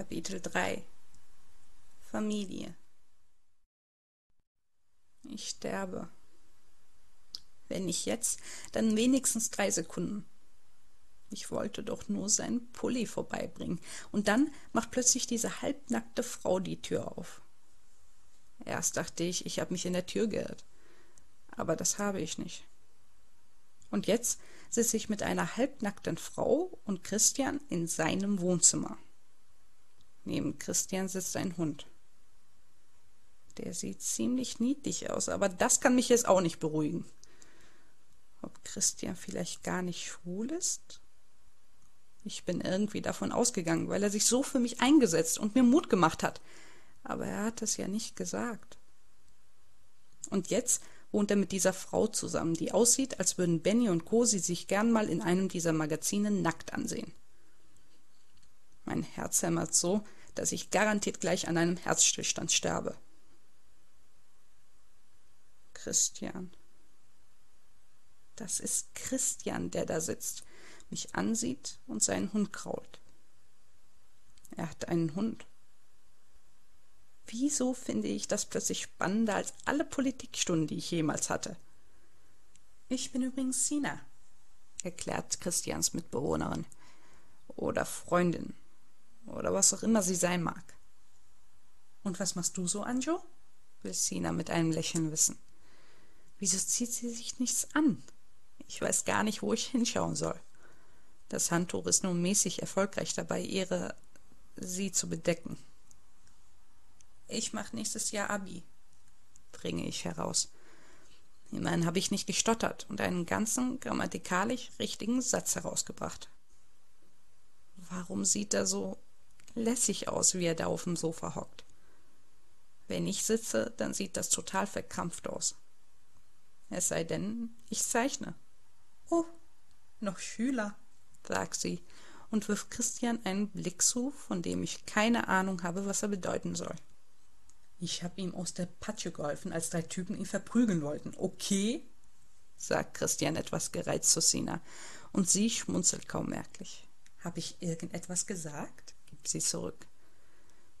Kapitel 3 Familie Ich sterbe. Wenn nicht jetzt, dann wenigstens drei Sekunden. Ich wollte doch nur seinen Pulli vorbeibringen. Und dann macht plötzlich diese halbnackte Frau die Tür auf. Erst dachte ich, ich habe mich in der Tür geirrt. Aber das habe ich nicht. Und jetzt sitze ich mit einer halbnackten Frau und Christian in seinem Wohnzimmer. Neben Christian sitzt ein Hund. Der sieht ziemlich niedlich aus, aber das kann mich jetzt auch nicht beruhigen. Ob Christian vielleicht gar nicht schwul ist? Ich bin irgendwie davon ausgegangen, weil er sich so für mich eingesetzt und mir Mut gemacht hat. Aber er hat es ja nicht gesagt. Und jetzt wohnt er mit dieser Frau zusammen, die aussieht, als würden Benny und Cosi sich gern mal in einem dieser Magazine nackt ansehen. Mein Herz hämmert so, dass ich garantiert gleich an einem Herzstillstand sterbe. Christian. Das ist Christian, der da sitzt, mich ansieht und seinen Hund krault. Er hat einen Hund. Wieso finde ich das plötzlich spannender als alle Politikstunden, die ich jemals hatte? Ich bin übrigens Sina, erklärt Christians Mitbewohnerin. Oder Freundin. Oder was auch immer sie sein mag. Und was machst du so, Anjo? will Sina mit einem Lächeln wissen. Wieso zieht sie sich nichts an? Ich weiß gar nicht, wo ich hinschauen soll. Das Handtuch ist nur mäßig erfolgreich dabei, ihre sie zu bedecken. Ich mache nächstes Jahr Abi, bringe ich heraus. Immerhin habe ich nicht gestottert und einen ganzen grammatikalisch richtigen Satz herausgebracht. Warum sieht er so lässig aus, wie er da auf dem Sofa hockt? Wenn ich sitze, dann sieht das total verkrampft aus. Es sei denn, ich zeichne. Oh, noch Schüler, sagt sie und wirft Christian einen Blick zu, von dem ich keine Ahnung habe, was er bedeuten soll. Ich habe ihm aus der Patsche geholfen, als drei Typen ihn verprügeln wollten. Okay? sagt Christian etwas gereizt zu Sina, und sie schmunzelt kaum merklich. Habe ich irgendetwas gesagt? Sie zurück.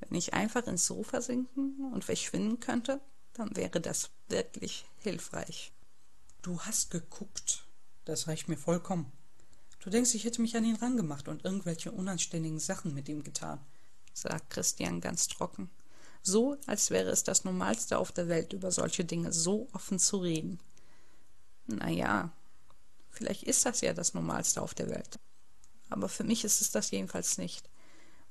Wenn ich einfach ins Sofa sinken und verschwinden könnte, dann wäre das wirklich hilfreich. Du hast geguckt. Das reicht mir vollkommen. Du denkst, ich hätte mich an ihn rangemacht und irgendwelche unanständigen Sachen mit ihm getan, sagt Christian ganz trocken so als wäre es das Normalste auf der Welt, über solche Dinge so offen zu reden. Na ja, vielleicht ist das ja das Normalste auf der Welt. Aber für mich ist es das jedenfalls nicht.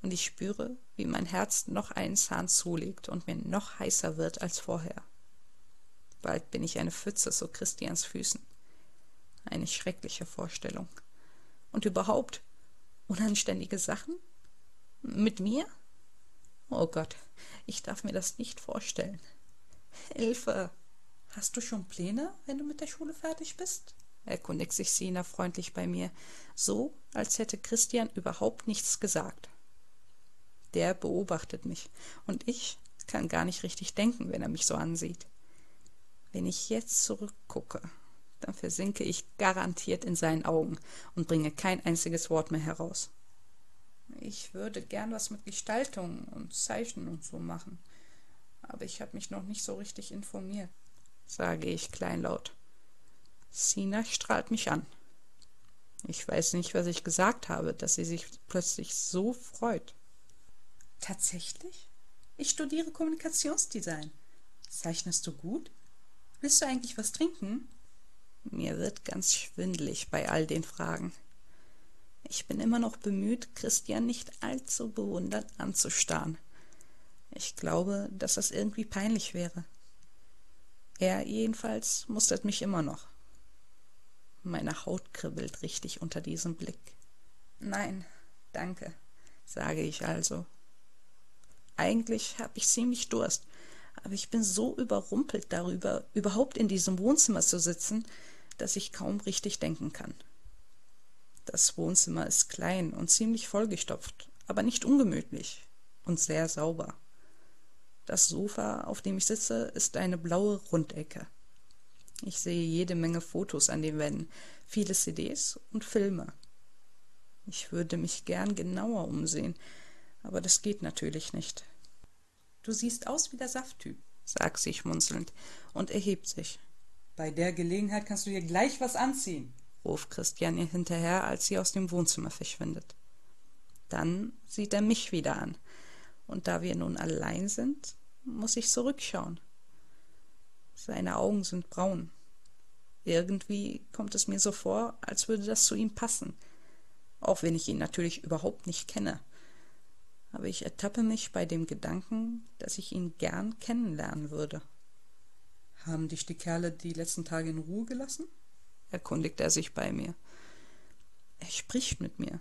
Und ich spüre, wie mein Herz noch einen Zahn zulegt und mir noch heißer wird als vorher. Bald bin ich eine Pfütze zu Christians Füßen. Eine schreckliche Vorstellung. Und überhaupt, unanständige Sachen? Mit mir? Oh Gott, ich darf mir das nicht vorstellen. Hilfe! Hast du schon Pläne, wenn du mit der Schule fertig bist? erkundigt sich Sina freundlich bei mir, so als hätte Christian überhaupt nichts gesagt. Der beobachtet mich, und ich kann gar nicht richtig denken, wenn er mich so ansieht. Wenn ich jetzt zurückgucke, dann versinke ich garantiert in seinen Augen und bringe kein einziges Wort mehr heraus. Ich würde gern was mit Gestaltung und Zeichnen und so machen. Aber ich habe mich noch nicht so richtig informiert, sage ich kleinlaut. Sina strahlt mich an. Ich weiß nicht, was ich gesagt habe, dass sie sich plötzlich so freut. Tatsächlich? Ich studiere Kommunikationsdesign. Zeichnest du gut? Willst du eigentlich was trinken? Mir wird ganz schwindelig bei all den Fragen. Ich bin immer noch bemüht, Christian nicht allzu bewundernd anzustarren. Ich glaube, dass das irgendwie peinlich wäre. Er jedenfalls mustert mich immer noch. Meine Haut kribbelt richtig unter diesem Blick. Nein, danke, sage ich also. Eigentlich habe ich ziemlich Durst, aber ich bin so überrumpelt darüber, überhaupt in diesem Wohnzimmer zu sitzen, dass ich kaum richtig denken kann. Das Wohnzimmer ist klein und ziemlich vollgestopft, aber nicht ungemütlich und sehr sauber. Das Sofa, auf dem ich sitze, ist eine blaue Rundecke. Ich sehe jede Menge Fotos an den Wänden, viele CDs und Filme. Ich würde mich gern genauer umsehen, Aber das geht natürlich nicht. Du siehst aus wie der Safttyp, sagt sie schmunzelnd und erhebt sich. Bei der Gelegenheit kannst du dir gleich was anziehen, ruft Christian ihr hinterher, als sie aus dem Wohnzimmer verschwindet. Dann sieht er mich wieder an, und da wir nun allein sind, muss ich zurückschauen. Seine Augen sind braun. Irgendwie kommt es mir so vor, als würde das zu ihm passen, auch wenn ich ihn natürlich überhaupt nicht kenne aber ich ertappe mich bei dem Gedanken, dass ich ihn gern kennenlernen würde. Haben dich die Kerle die letzten Tage in Ruhe gelassen? erkundigt er sich bei mir. Er spricht mit mir.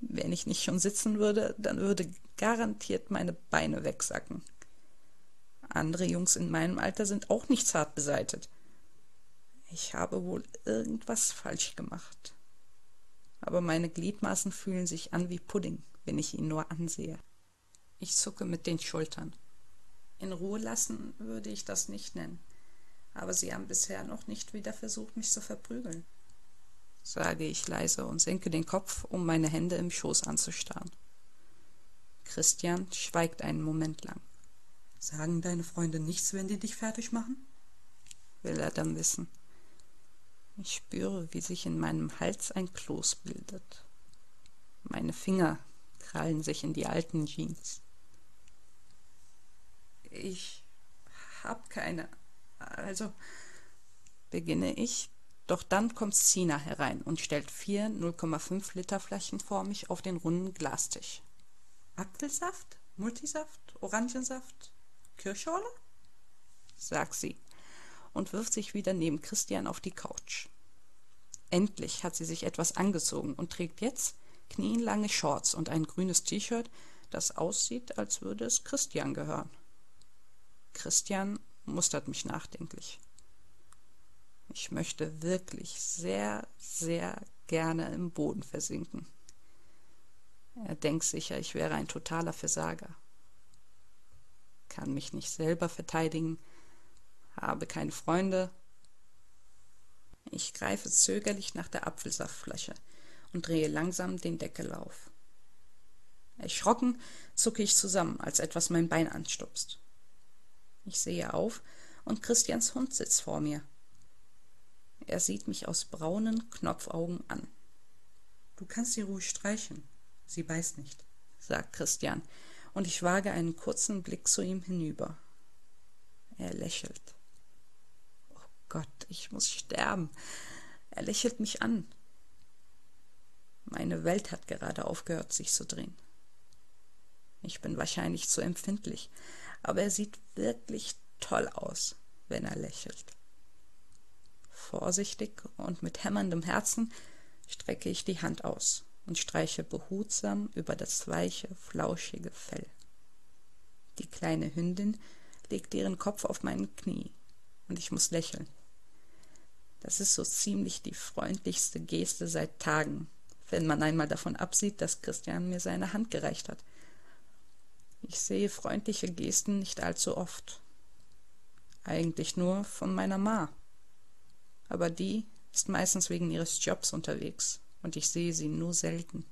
Wenn ich nicht schon sitzen würde, dann würde garantiert meine Beine wegsacken. Andere Jungs in meinem Alter sind auch nicht zart beseitet. Ich habe wohl irgendwas falsch gemacht. Aber meine Gliedmaßen fühlen sich an wie Pudding wenn ich ihn nur ansehe. Ich zucke mit den Schultern. In Ruhe lassen würde ich das nicht nennen, aber Sie haben bisher noch nicht wieder versucht, mich zu verprügeln, sage ich leise und senke den Kopf, um meine Hände im Schoß anzustarren. Christian schweigt einen Moment lang. Sagen deine Freunde nichts, wenn die dich fertig machen? will er dann wissen. Ich spüre, wie sich in meinem Hals ein Kloß bildet. Meine Finger krallen sich in die alten Jeans. Ich hab keine. Also beginne ich, doch dann kommt Sina herein und stellt vier 0,5 Liter Flaschen vor mich auf den runden Glastisch. Apfelsaft, Multisaft, Orangensaft, Kirschorle? sagt sie und wirft sich wieder neben Christian auf die Couch. Endlich hat sie sich etwas angezogen und trägt jetzt knienlange Shorts und ein grünes T-Shirt, das aussieht, als würde es Christian gehören. Christian mustert mich nachdenklich. Ich möchte wirklich sehr, sehr gerne im Boden versinken. Er denkt sicher, ich wäre ein totaler Versager. Kann mich nicht selber verteidigen, habe keine Freunde. Ich greife zögerlich nach der Apfelsaftflasche, und drehe langsam den Deckel auf. Erschrocken zucke ich zusammen, als etwas mein Bein anstupst. Ich sehe auf und Christians Hund sitzt vor mir. Er sieht mich aus braunen Knopfaugen an. Du kannst sie ruhig streicheln. Sie beißt nicht, sagt Christian, und ich wage einen kurzen Blick zu ihm hinüber. Er lächelt. Oh Gott, ich muss sterben. Er lächelt mich an. Meine Welt hat gerade aufgehört, sich zu drehen. Ich bin wahrscheinlich zu empfindlich, aber er sieht wirklich toll aus, wenn er lächelt. Vorsichtig und mit hämmerndem Herzen strecke ich die Hand aus und streiche behutsam über das weiche, flauschige Fell. Die kleine Hündin legt ihren Kopf auf mein Knie und ich muss lächeln. Das ist so ziemlich die freundlichste Geste seit Tagen, wenn man einmal davon absieht, dass Christian mir seine Hand gereicht hat. Ich sehe freundliche Gesten nicht allzu oft. Eigentlich nur von meiner Ma. Aber die ist meistens wegen ihres Jobs unterwegs und ich sehe sie nur selten.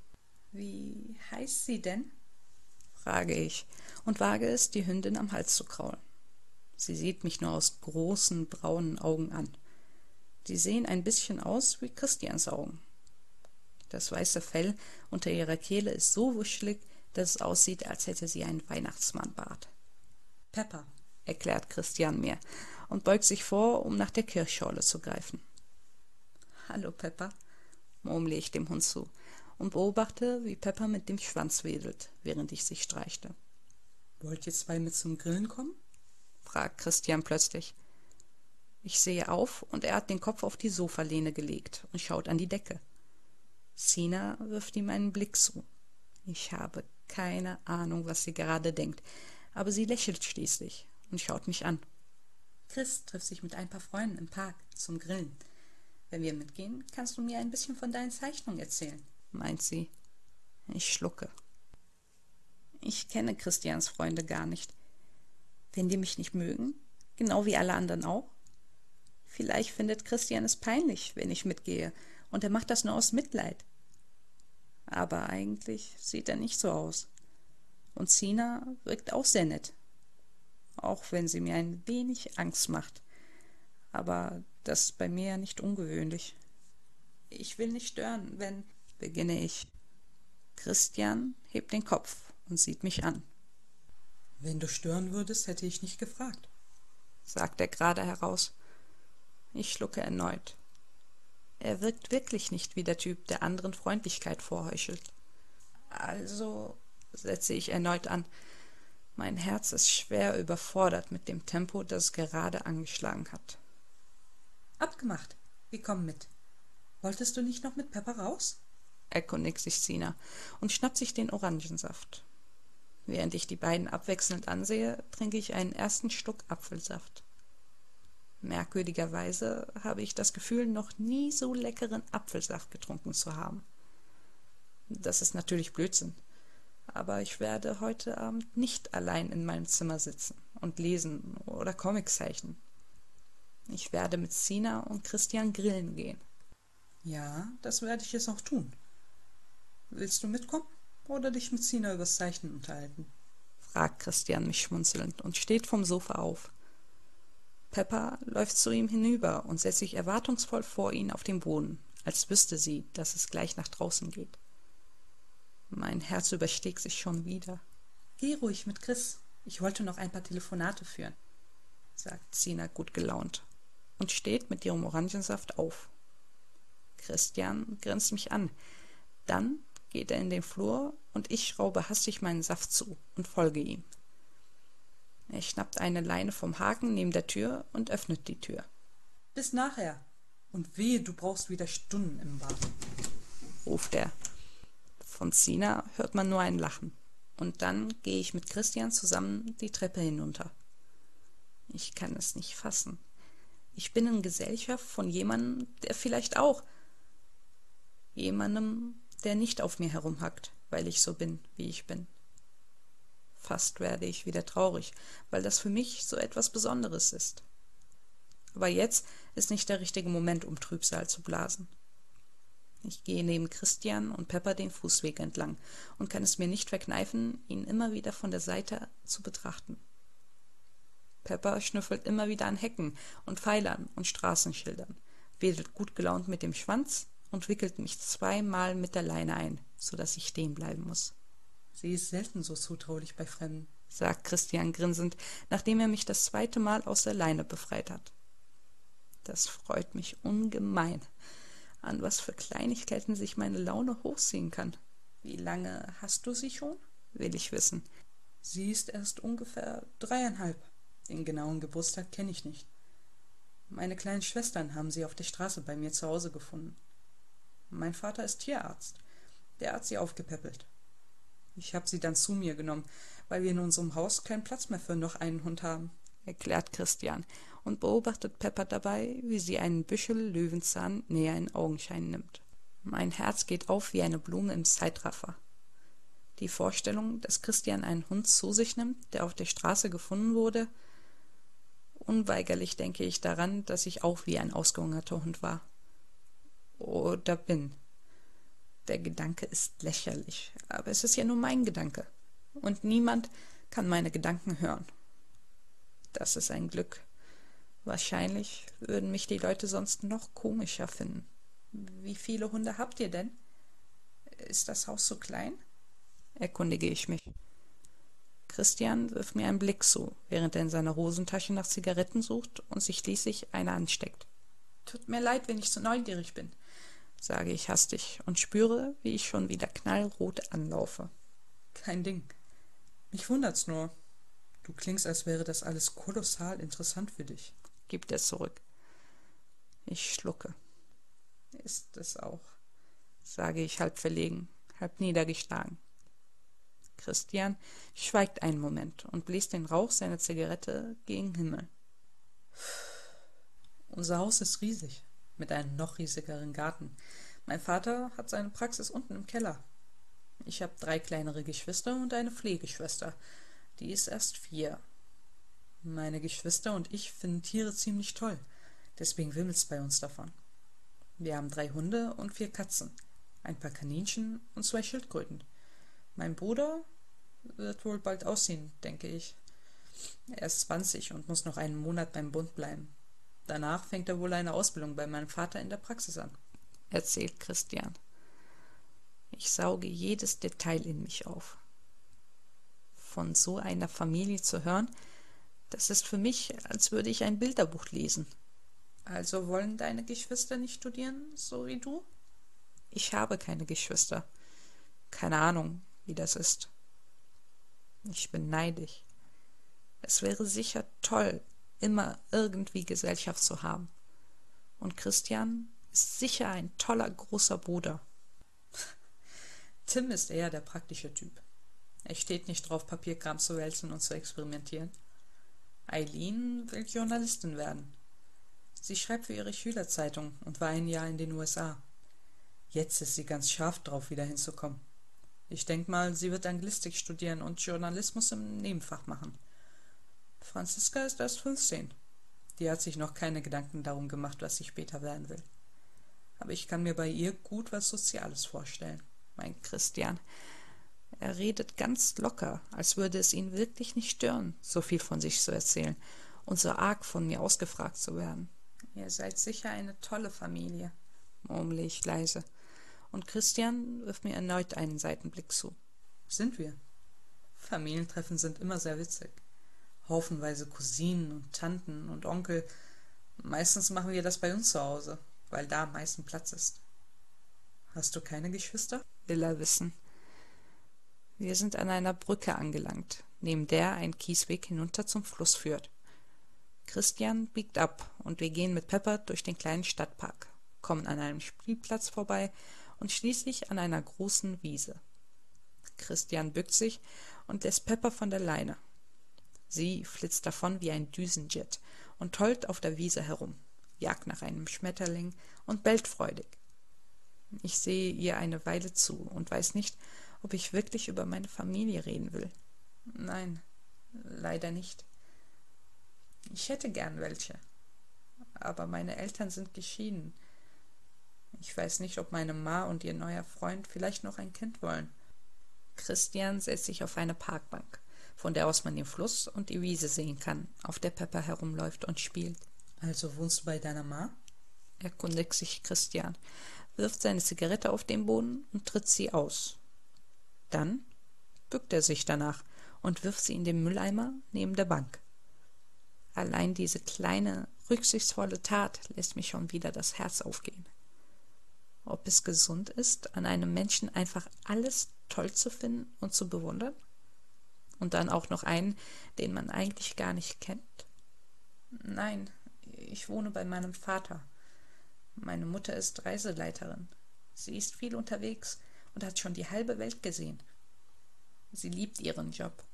Wie heißt sie denn? frage ich und wage es, die Hündin am Hals zu kraulen. Sie sieht mich nur aus großen braunen Augen an. Die sehen ein bisschen aus wie Christians Augen. Das weiße Fell unter ihrer Kehle ist so wuschelig, dass es aussieht, als hätte sie einen Weihnachtsmannbart. Pepper, erklärt Christian mir und beugt sich vor, um nach der Kirschschorle zu greifen. Hallo, Pepper, murmle ich dem Hund zu und beobachte, wie Pepper mit dem Schwanz wedelt, während ich sie streichte. Wollt ihr zwei mit zum Grillen kommen? fragt Christian plötzlich. Ich sehe auf und er hat den Kopf auf die Sofalehne gelegt und schaut an die Decke. Sina wirft ihm einen Blick zu. Ich habe keine Ahnung, was sie gerade denkt, aber sie lächelt schließlich und schaut mich an. Chris trifft sich mit ein paar Freunden im Park zum Grillen. Wenn wir mitgehen, kannst du mir ein bisschen von deinen Zeichnungen erzählen, meint sie. Ich schlucke. Ich kenne Christians Freunde gar nicht. Wenn die mich nicht mögen, genau wie alle anderen auch? Vielleicht findet Christian es peinlich, wenn ich mitgehe, und er macht das nur aus Mitleid. Aber eigentlich sieht er nicht so aus. Und Sina wirkt auch sehr nett. Auch wenn sie mir ein wenig Angst macht. Aber das ist bei mir ja nicht ungewöhnlich. Ich will nicht stören, wenn, beginne ich. Christian hebt den Kopf und sieht mich an. Wenn du stören würdest, hätte ich nicht gefragt, sagt er gerade heraus. Ich schlucke erneut. Er wirkt wirklich nicht wie der Typ, der anderen Freundlichkeit vorheuchelt. Also setze ich erneut an. Mein Herz ist schwer überfordert mit dem Tempo, das es gerade angeschlagen hat. Abgemacht. Wir kommen mit. Wolltest du nicht noch mit Pepper raus? erkundigt sich Sina und schnappt sich den Orangensaft. Während ich die beiden abwechselnd ansehe, trinke ich einen ersten Schluck Apfelsaft. Merkwürdigerweise habe ich das Gefühl, noch nie so leckeren Apfelsaft getrunken zu haben. Das ist natürlich Blödsinn. Aber ich werde heute Abend nicht allein in meinem Zimmer sitzen und lesen oder Comics zeichnen. Ich werde mit Sina und Christian grillen gehen. Ja, das werde ich jetzt auch tun. Willst du mitkommen oder dich mit Sina übers Zeichnen unterhalten? fragt Christian mich schmunzelnd und steht vom Sofa auf. Pepper läuft zu ihm hinüber und setzt sich erwartungsvoll vor ihn auf den Boden, als wüsste sie, dass es gleich nach draußen geht. Mein Herz übersteckt sich schon wieder. Geh ruhig mit Chris. Ich wollte noch ein paar Telefonate führen, sagt Sina gut gelaunt und steht mit ihrem Orangensaft auf. Christian grinst mich an. Dann geht er in den Flur und ich schraube hastig meinen Saft zu und folge ihm. Er schnappt eine Leine vom Haken neben der Tür und öffnet die Tür. Bis nachher. Und wehe, du brauchst wieder Stunden im Bad, ruft er. Von Sina hört man nur ein Lachen. Und dann gehe ich mit Christian zusammen die Treppe hinunter. Ich kann es nicht fassen. Ich bin in Gesellschaft von jemandem, der vielleicht auch jemandem, der nicht auf mir herumhackt, weil ich so bin, wie ich bin. Fast werde ich wieder traurig, weil das für mich so etwas Besonderes ist. Aber jetzt ist nicht der richtige Moment, um Trübsal zu blasen. Ich gehe neben Christian und Pepper den Fußweg entlang und kann es mir nicht verkneifen, ihn immer wieder von der Seite zu betrachten. Pepper schnüffelt immer wieder an Hecken und Pfeilern und Straßenschildern, wedelt gut gelaunt mit dem Schwanz und wickelt mich zweimal mit der Leine ein, so dass ich stehen bleiben muss. Sie ist selten so zutraulich bei Fremden, sagt Christian grinsend, nachdem er mich das zweite Mal aus der Leine befreit hat. Das freut mich ungemein. An was für Kleinigkeiten sich meine Laune hochziehen kann. Wie lange hast du sie schon? will ich wissen. Sie ist erst ungefähr dreieinhalb. Den genauen Geburtstag kenne ich nicht. Meine kleinen Schwestern haben sie auf der Straße bei mir zu Hause gefunden. Mein Vater ist Tierarzt. Der hat sie aufgepäppelt. Ich habe sie dann zu mir genommen, weil wir in unserem Haus keinen Platz mehr für noch einen Hund haben, erklärt Christian und beobachtet Pepper dabei, wie sie einen Büschel Löwenzahn näher in Augenschein nimmt. Mein Herz geht auf wie eine Blume im Zeitraffer. Die Vorstellung, dass Christian einen Hund zu sich nimmt, der auf der Straße gefunden wurde, unweigerlich denke ich daran, dass ich auch wie ein ausgehungerter Hund war. Oder bin. Der Gedanke ist lächerlich, aber es ist ja nur mein Gedanke. Und niemand kann meine Gedanken hören. Das ist ein Glück. Wahrscheinlich würden mich die Leute sonst noch komischer finden. Wie viele Hunde habt ihr denn? Ist das Haus so klein? erkundige ich mich. Christian wirft mir einen Blick zu, während er in seiner Hosentasche nach Zigaretten sucht und sich schließlich eine ansteckt. Tut mir leid, wenn ich so neugierig bin sage ich hastig und spüre, wie ich schon wieder knallrot anlaufe. Kein Ding. Mich wundert's nur. Du klingst, als wäre das alles kolossal interessant für dich, gibt er zurück. Ich schlucke. Ist es auch, sage ich halb verlegen, halb niedergeschlagen. Christian schweigt einen Moment und bläst den Rauch seiner Zigarette gegen Himmel. Unser Haus ist riesig mit einem noch riesigeren Garten. Mein Vater hat seine Praxis unten im Keller. Ich habe drei kleinere Geschwister und eine Pflegeschwester. Die ist erst vier. Meine Geschwister und ich finden Tiere ziemlich toll. Deswegen wimmelt's bei uns davon. Wir haben drei Hunde und vier Katzen. ein paar Kaninchen und zwei Schildkröten. Mein Bruder wird wohl bald ausziehen, denke ich. Er ist zwanzig und muss noch einen Monat beim Bund bleiben. Danach fängt er wohl eine Ausbildung bei meinem Vater in der Praxis an, erzählt Christian. Ich sauge jedes Detail in mich auf. Von so einer Familie zu hören, das ist für mich, als würde ich ein Bilderbuch lesen. Also wollen deine Geschwister nicht studieren, so wie du? Ich habe keine Geschwister. Keine Ahnung, wie das ist. Ich bin neidisch. Es wäre sicher toll, immer irgendwie Gesellschaft zu haben. Und Christian ist sicher ein toller großer Bruder. Tim ist eher der praktische Typ. Er steht nicht drauf, Papierkram zu wälzen und zu experimentieren. Eileen will Journalistin werden. Sie schreibt für ihre Schülerzeitung und war ein Jahr in den USA. Jetzt ist sie ganz scharf drauf, wieder hinzukommen. Ich denke mal, sie wird Anglistik studieren und Journalismus im Nebenfach machen. Franziska ist erst 15. Die hat sich noch keine Gedanken darum gemacht, was sie später werden will. Aber ich kann mir bei ihr gut was Soziales vorstellen, meint Christian. Er redet ganz locker, als würde es ihn wirklich nicht stören, so viel von sich zu erzählen und so arg von mir ausgefragt zu werden. Ihr seid sicher eine tolle Familie, murmle ich leise, und Christian wirft mir erneut einen Seitenblick zu. Sind wir? Familientreffen sind immer sehr witzig haufenweise Cousinen und Tanten und Onkel. Meistens machen wir das bei uns zu Hause, weil da am meisten Platz ist. Hast du keine Geschwister? will er wissen. Wir sind an einer Brücke angelangt, neben der ein Kiesweg hinunter zum Fluss führt. Christian biegt ab und wir gehen mit Pepper durch den kleinen Stadtpark, kommen an einem Spielplatz vorbei und schließlich an einer großen Wiese. Christian bückt sich und lässt Pepper von der Leine. Sie flitzt davon wie ein Düsenjet und tollt auf der Wiese herum, jagt nach einem Schmetterling und bellt freudig. Ich sehe ihr eine Weile zu und weiß nicht, ob ich wirklich über meine Familie reden will. Nein, leider nicht. Ich hätte gern welche, aber meine Eltern sind geschieden. Ich weiß nicht, ob meine Ma und ihr neuer Freund vielleicht noch ein Kind wollen. Christian setzt sich auf eine Parkbank von der aus man den Fluss und die Wiese sehen kann, auf der Pepper herumläuft und spielt. Also wohnst du bei deiner Ma? erkundigt sich Christian, wirft seine Zigarette auf den Boden und tritt sie aus. Dann bückt er sich danach und wirft sie in den Mülleimer neben der Bank. Allein diese kleine, rücksichtsvolle Tat lässt mich schon wieder das Herz aufgehen. Ob es gesund ist, an einem Menschen einfach alles toll zu finden und zu bewundern? Und dann auch noch einen, den man eigentlich gar nicht kennt? Nein, ich wohne bei meinem Vater. Meine Mutter ist Reiseleiterin. Sie ist viel unterwegs und hat schon die halbe Welt gesehen. Sie liebt ihren Job.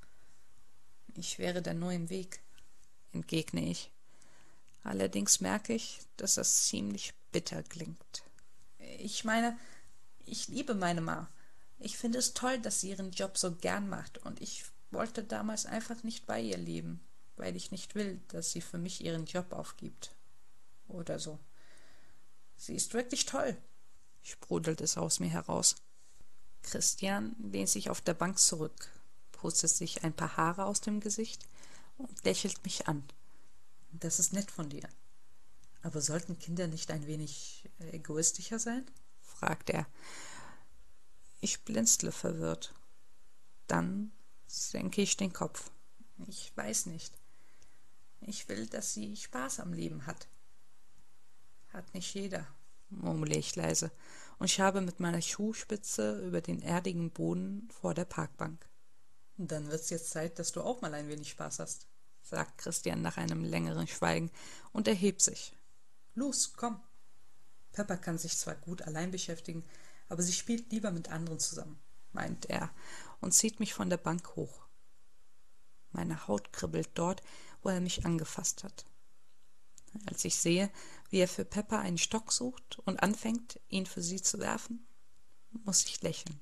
Ich wäre da nur im Weg, entgegne ich. Allerdings merke ich, dass das ziemlich bitter klingt. Ich meine, ich liebe meine Ma. Ich finde es toll, dass sie ihren Job so gern macht und ich wollte damals einfach nicht bei ihr leben, weil ich nicht will, dass sie für mich ihren Job aufgibt. Oder so. Sie ist wirklich toll, sprudelt es aus mir heraus. Christian lehnt sich auf der Bank zurück, pustet sich ein paar Haare aus dem Gesicht und lächelt mich an. Das ist nett von dir. Aber sollten Kinder nicht ein wenig egoistischer sein? fragt er. Ich blinzle verwirrt. Dann senke ich den Kopf. Ich weiß nicht. Ich will, dass sie Spaß am Leben hat. Hat nicht jeder, murmle ich leise und schabe mit meiner Schuhspitze über den erdigen Boden vor der Parkbank. Dann wird's jetzt Zeit, dass du auch mal ein wenig Spaß hast, sagt Christian nach einem längeren Schweigen und erhebt sich. Los, komm. Pepper kann sich zwar gut allein beschäftigen, aber sie spielt lieber mit anderen zusammen, meint er und zieht mich von der Bank hoch. Meine Haut kribbelt dort, wo er mich angefasst hat. Als ich sehe, wie er für Pepper einen Stock sucht und anfängt, ihn für sie zu werfen, muss ich lächeln.